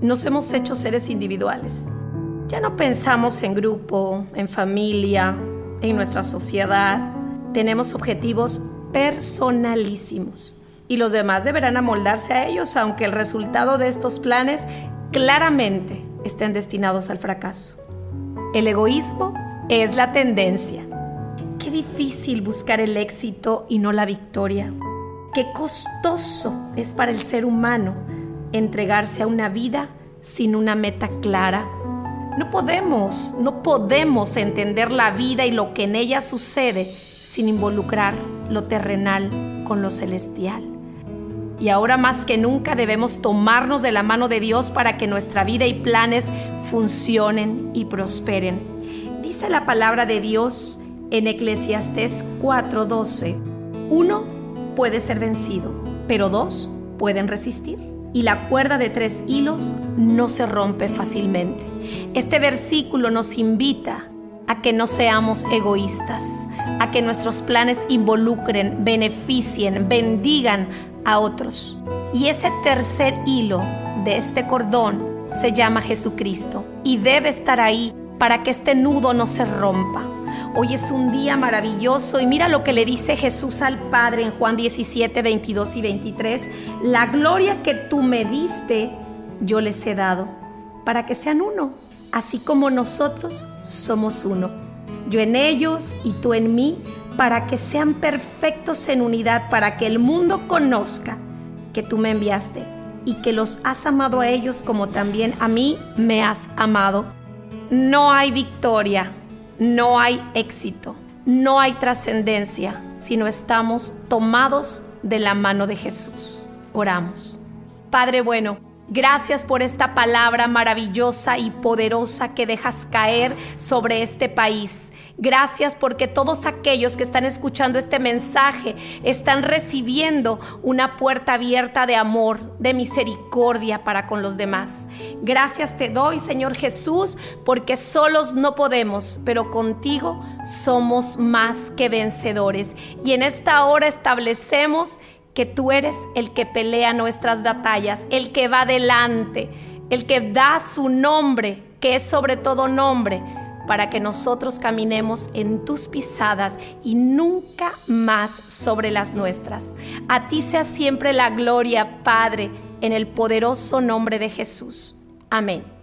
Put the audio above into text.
nos hemos hecho seres individuales. Ya no pensamos en grupo, en familia, en nuestra sociedad. Tenemos objetivos personalísimos y los demás deberán amoldarse a ellos, aunque el resultado de estos planes claramente estén destinados al fracaso. El egoísmo es la tendencia. Qué difícil buscar el éxito y no la victoria. Qué costoso es para el ser humano entregarse a una vida sin una meta clara. No podemos, no podemos entender la vida y lo que en ella sucede sin involucrar lo terrenal con lo celestial. Y ahora más que nunca debemos tomarnos de la mano de Dios para que nuestra vida y planes funcionen y prosperen. Dice la palabra de Dios en Eclesiastés 4:12, uno puede ser vencido, pero dos pueden resistir. Y la cuerda de tres hilos no se rompe fácilmente. Este versículo nos invita a que no seamos egoístas, a que nuestros planes involucren, beneficien, bendigan a otros. Y ese tercer hilo de este cordón se llama Jesucristo y debe estar ahí para que este nudo no se rompa. Hoy es un día maravilloso y mira lo que le dice Jesús al Padre en Juan 17, 22 y 23. La gloria que tú me diste, yo les he dado, para que sean uno, así como nosotros somos uno. Yo en ellos y tú en mí, para que sean perfectos en unidad, para que el mundo conozca que tú me enviaste y que los has amado a ellos como también a mí me has amado. No hay victoria, no hay éxito, no hay trascendencia si no estamos tomados de la mano de Jesús. Oramos. Padre bueno, Gracias por esta palabra maravillosa y poderosa que dejas caer sobre este país. Gracias porque todos aquellos que están escuchando este mensaje están recibiendo una puerta abierta de amor, de misericordia para con los demás. Gracias te doy, Señor Jesús, porque solos no podemos, pero contigo somos más que vencedores. Y en esta hora establecemos que tú eres el que pelea nuestras batallas, el que va delante, el que da su nombre, que es sobre todo nombre, para que nosotros caminemos en tus pisadas y nunca más sobre las nuestras. A ti sea siempre la gloria, Padre, en el poderoso nombre de Jesús. Amén.